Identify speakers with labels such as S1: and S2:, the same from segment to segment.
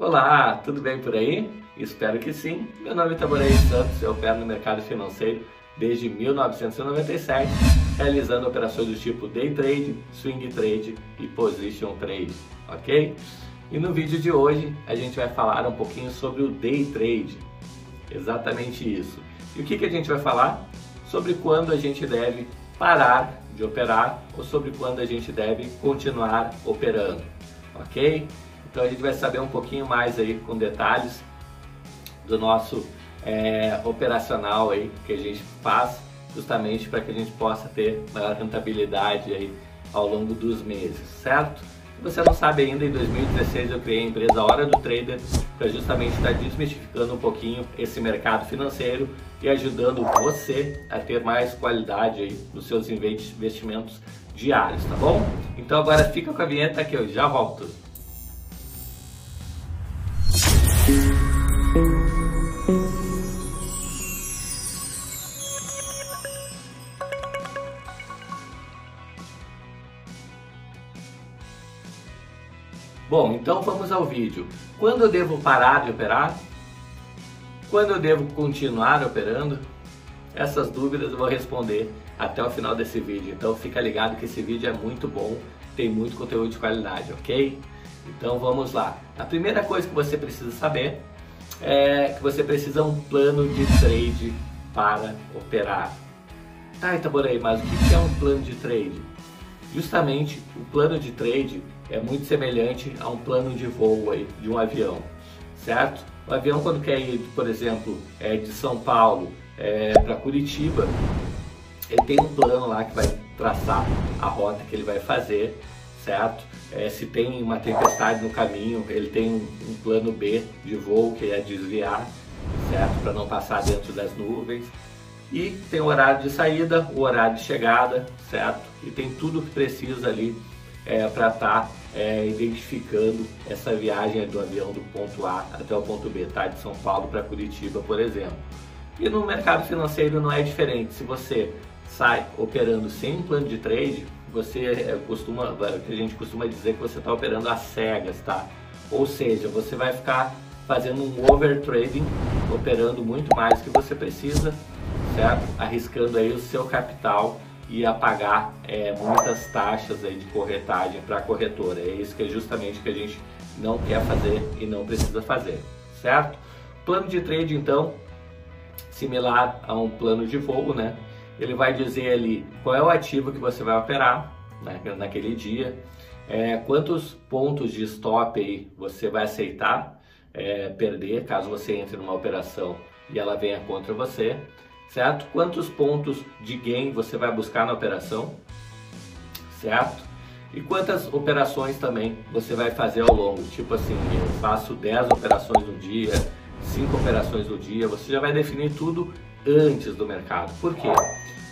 S1: Olá, tudo bem por aí? Espero que sim. Meu nome é Taborei Santos, eu opero no mercado financeiro desde 1997, realizando operações do tipo day trade, swing trade e position trade, ok? E no vídeo de hoje a gente vai falar um pouquinho sobre o day trade, exatamente isso. E o que, que a gente vai falar? Sobre quando a gente deve parar de operar ou sobre quando a gente deve continuar operando, ok? Então a gente vai saber um pouquinho mais aí com detalhes do nosso é, operacional aí que a gente faz justamente para que a gente possa ter maior rentabilidade aí ao longo dos meses, certo? Se você não sabe ainda, em 2016 eu criei a empresa Hora do Trader para justamente estar desmistificando um pouquinho esse mercado financeiro e ajudando você a ter mais qualidade aí nos seus investimentos diários, tá bom? Então agora fica com a vinheta que eu já volto. Bom, então vamos ao vídeo. Quando eu devo parar de operar? Quando eu devo continuar operando? Essas dúvidas eu vou responder até o final desse vídeo. Então fica ligado que esse vídeo é muito bom, tem muito conteúdo de qualidade, ok? Então vamos lá. A primeira coisa que você precisa saber é que você precisa um plano de trade para operar. Tá, Itaborei, mas o que é um plano de trade? Justamente o plano de trade é muito semelhante a um plano de voo aí, de um avião, certo? O avião quando quer ir, por exemplo, é, de São Paulo é, para Curitiba, ele tem um plano lá que vai traçar a rota que ele vai fazer, certo? É, se tem uma tempestade no caminho, ele tem um, plano B de voo que é desviar, certo? Para não passar dentro das nuvens. E tem o horário de saída, o horário de chegada, certo? E tem tudo que precisa ali é, para estar tá, é, identificando essa viagem do avião do ponto A até o ponto B, tá? De São Paulo para Curitiba, por exemplo. E no mercado financeiro não é diferente. Se você sai operando sem um plano de trade, você é, costuma, a gente costuma dizer que você está operando às cegas, tá? Ou seja, você vai ficar fazendo um overtrading, operando muito mais que você precisa, certo? Arriscando aí o seu capital e pagar é, muitas taxas aí de corretagem para a corretora. É isso que é justamente que a gente não quer fazer e não precisa fazer, certo? Plano de trade, então, similar a um plano de voo, né? Ele vai dizer ali qual é o ativo que você vai operar né, naquele dia, é, quantos pontos de stop aí você vai aceitar é, perder caso você entre numa operação e ela venha contra você, certo? Quantos pontos de gain você vai buscar na operação, certo? E quantas operações também você vai fazer ao longo, tipo assim, eu faço 10 operações no dia, 5 operações no dia, você já vai definir tudo antes do mercado. Por quê?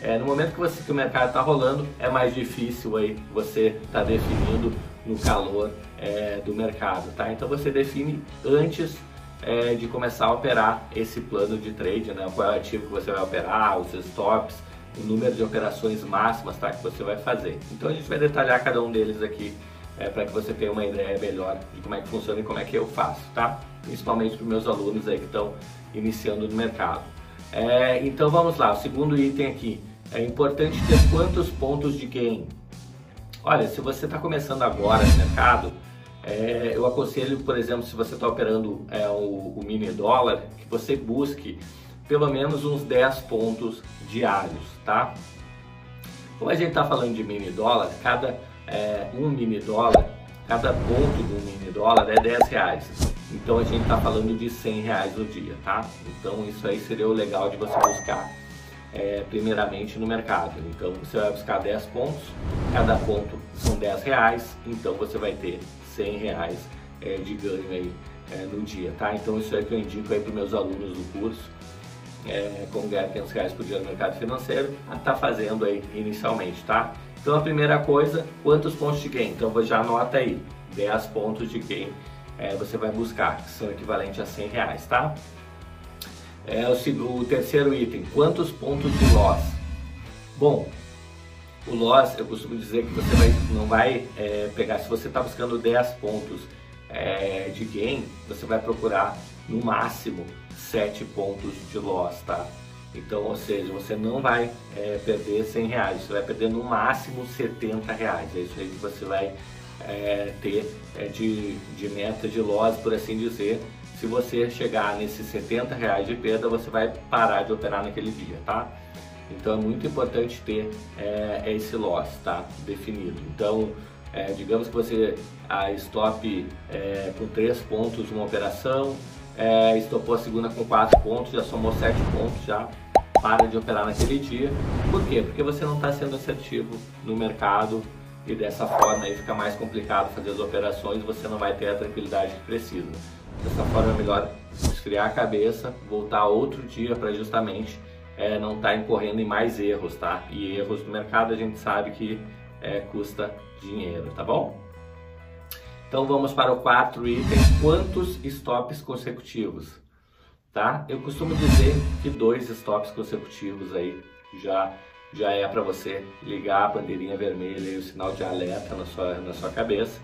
S1: É, no momento que, você, que o mercado está rolando, é mais difícil aí você estar tá definindo no calor é, do mercado, tá? Então você define antes é, de começar a operar esse plano de trade, né? Qual é o ativo que você vai operar, os stops, o número de operações máximas, tá? Que você vai fazer. Então a gente vai detalhar cada um deles aqui é, para que você tenha uma ideia melhor de como é que funciona e como é que eu faço, tá? Principalmente para os meus alunos aí que estão iniciando no mercado. É, então vamos lá, o segundo item aqui. É importante ter quantos pontos de gain? Olha, se você está começando agora no mercado, é, eu aconselho, por exemplo, se você está operando é, o, o, mini dólar, que você busque pelo menos uns 10 pontos diários, tá? Como a gente está falando de mini dólar, cada é, um mini dólar, cada ponto um mini dólar é 10 reais. Então a gente está falando de 100 reais no dia, tá? Então isso aí seria o legal de você buscar é, primeiramente no mercado. Então você vai buscar 10 pontos, cada ponto são 10 reais, então você vai ter 100 reais é, de ganho aí é, no dia, tá? Então isso é que eu indico aí para meus alunos do curso, é, como ganhar 500 reais por dia no mercado financeiro, a tá fazendo aí inicialmente, tá? Então a primeira coisa, quantos pontos de gain? Então já anota aí, 10 pontos de gain é, você vai buscar, que são equivalentes a 100 reais, tá? É, o, o terceiro item, quantos pontos de loss? Bom, o loss, eu costumo dizer que você vai, não vai é, pegar, se você está buscando 10 pontos é, de gain, você vai procurar no máximo 7 pontos de loss, tá? Então, ou seja, você não vai é, perder 100 reais, você vai perder no máximo 70 reais. É isso aí que você vai é, ter é, de, de meta de loss, por assim dizer. Se você chegar nesses 70 reais de perda, você vai parar de operar naquele dia, tá? Então é muito importante ter é, esse loss, tá? Definido. Então, é, digamos que você a stop é, com 3 pontos uma operação, é, estopou a segunda com 4 pontos, já somou 7 pontos, já para de operar naquele dia. Por quê? Porque você não está sendo assertivo no mercado e dessa forma aí fica mais complicado fazer as operações você não vai ter a tranquilidade que precisa. Dessa forma é melhor esfriar a cabeça, voltar outro dia para justamente é, não estar tá incorrendo em mais erros, tá? E erros no mercado a gente sabe que é, custa dinheiro, tá bom? Então vamos para o quarto item, quantos stops consecutivos? Tá? Eu costumo dizer que dois stops consecutivos aí já já é para você ligar a bandeirinha vermelha e o sinal de alerta na sua, na sua cabeça.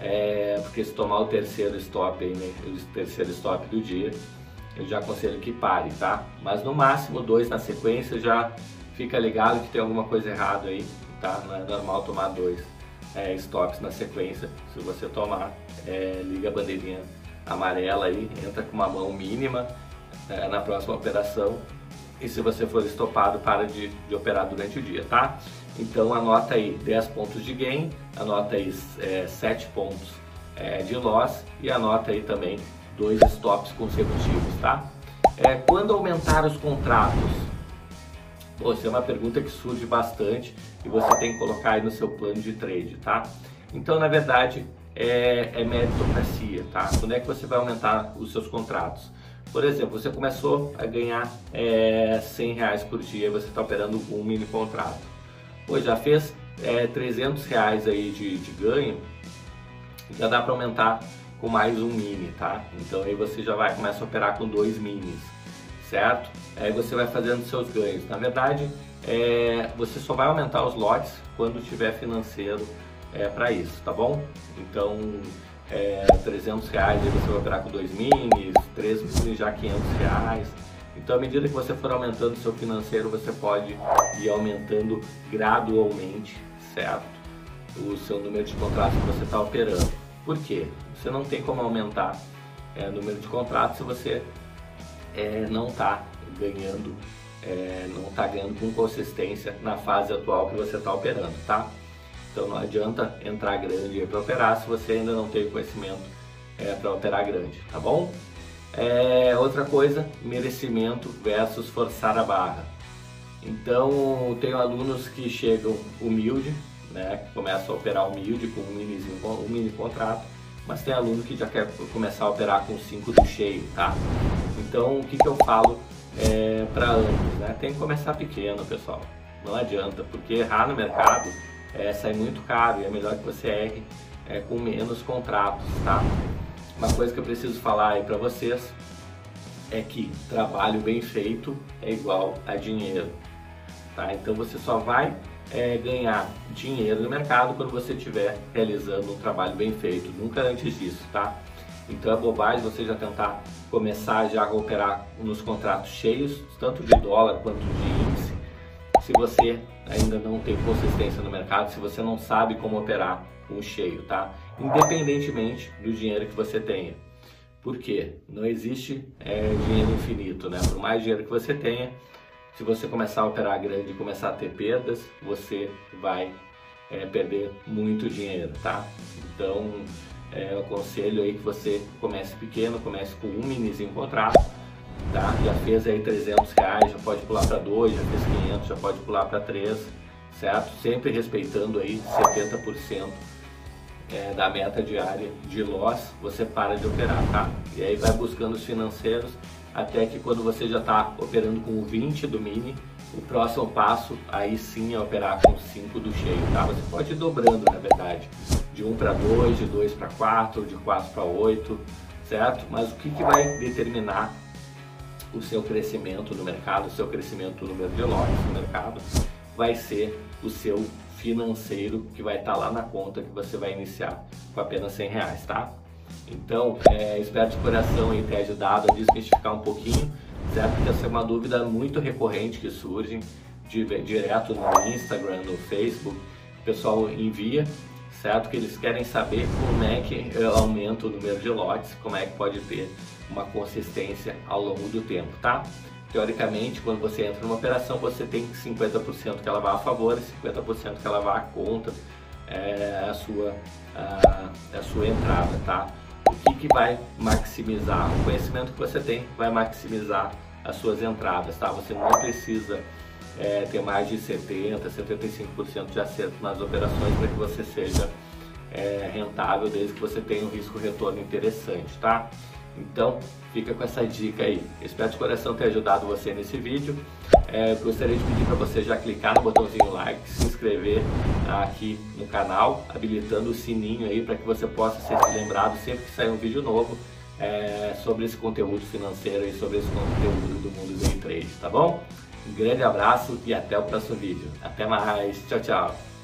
S1: É, porque se tomar o terceiro stop aí, né, o terceiro stop do dia, eu já aconselho que pare, tá? Mas no máximo dois na sequência já fica ligado que tem alguma coisa errada aí, tá? Não é normal tomar dois é, stops na sequência. Se você tomar, é, liga a bandeirinha amarela aí, entra com uma mão mínima é, na próxima operação e se você for estopado, para de, de, operar durante o dia, tá? Então anota aí 10 pontos de gain, anota aí é, 7 pontos é, de loss e anota aí também dois stops consecutivos, tá? É, quando aumentar os contratos? Pô, essa é uma pergunta que surge bastante e você tem que colocar aí no seu plano de trade, tá? Então, na verdade, é, é meritocracia, tá? Quando é que você vai aumentar os seus contratos? Por exemplo, você começou a ganhar é, 100 reais por dia, você está operando um mini contrato. Pois já fez é, 300 reais aí de, de ganho, já dá para aumentar com mais um mini, tá? Então aí você já vai começar a operar com dois minis, certo? Aí você vai fazendo seus ganhos. Na verdade, é, você só vai aumentar os lotes quando tiver financeiro é, para isso, tá bom? Então, é, 300 reais aí você vai operar com dois minis, três minis já 500 reais. Então, à medida que você for aumentando seu financeiro, você pode ir aumentando gradualmente, certo? O seu número de contratos que você está operando. Por quê? Você não tem como aumentar é, o número de contratos se você é, não está ganhando, é, não está ganhando com consistência na fase atual que você está operando, tá? Então não adianta entrar grande para operar se você ainda não tem conhecimento é, para operar grande, tá bom? É, outra coisa, merecimento versus forçar a barra. Então tenho alunos que chegam humilde, né, que começam a operar humilde com um, minizinho, um mini contrato mas tem aluno que já quer começar a operar com 5 do cheio, tá? Então, o que, que eu falo é, para ambos, né? Tem que começar pequeno, pessoal. Não adianta, porque errar no mercado é, sai muito caro e é melhor que você erre é, com menos contratos, tá? Uma coisa que eu preciso falar aí para vocês é que trabalho bem feito é igual a dinheiro, tá? Então você só vai é, ganhar dinheiro no mercado quando você estiver realizando um trabalho bem feito, nunca antes disso, tá? Então é bobagem você já tentar começar já a operar nos contratos cheios, tanto de dólar quanto de índice, se você ainda não tem consistência no mercado, se você não sabe como operar um cheio, tá? Independentemente do dinheiro que você tenha. Por quê? Não existe é, dinheiro infinito, né? Por mais dinheiro que você tenha, se você começar a operar grande e começar a ter perdas, você vai é, perder muito dinheiro, tá? Então, é, eu aconselho aí que você comece pequeno, comece com um minizinho contrato, tá? Já fez aí 300 reais, já pode pular para 2, já fez 500, já pode pular para 3, certo? Sempre respeitando aí 70% é, da meta diária de loss, você para de operar, tá? E aí vai buscando os financeiros até que quando você já está operando com o 20 do mini, o próximo passo aí sim é operar com 5 do cheio, tá? Você pode ir dobrando, na verdade, de 1 para 2, de 2 para 4, de 4 para 8, certo? Mas o que, que vai determinar o seu crescimento no mercado, o seu crescimento no número de lotes no mercado, vai ser o seu financeiro que vai estar tá lá na conta que você vai iniciar com apenas 100 reais, tá? Então, é, espero de coração aí ter ajudado a desmistificar um pouquinho, certo? Porque essa é uma dúvida muito recorrente que surge de, direto no Instagram, no Facebook, o pessoal envia, certo? Que eles querem saber como é que aumenta o número de lotes, como é que pode ter uma consistência ao longo do tempo, tá? Teoricamente, quando você entra numa operação, você tem 50% que ela vai a favor e 50% que ela vai contra é, a, sua, a, a sua entrada, tá? O que, que vai maximizar? O conhecimento que você tem vai maximizar as suas entradas, tá? Você não precisa é, ter mais de 70%, 75% de acerto nas operações para que você seja é, rentável, desde que você tenha um risco-retorno interessante, tá? Então, fica com essa dica aí. Espero de coração ter ajudado você nesse vídeo. É, gostaria de pedir para você já clicar no botãozinho like, se inscrever aqui no canal, habilitando o sininho aí para que você possa ser lembrado sempre que sair um vídeo novo é, sobre esse conteúdo financeiro e sobre esse conteúdo do mundo do trade, tá bom? Um grande abraço e até o próximo vídeo. Até mais. Tchau, tchau.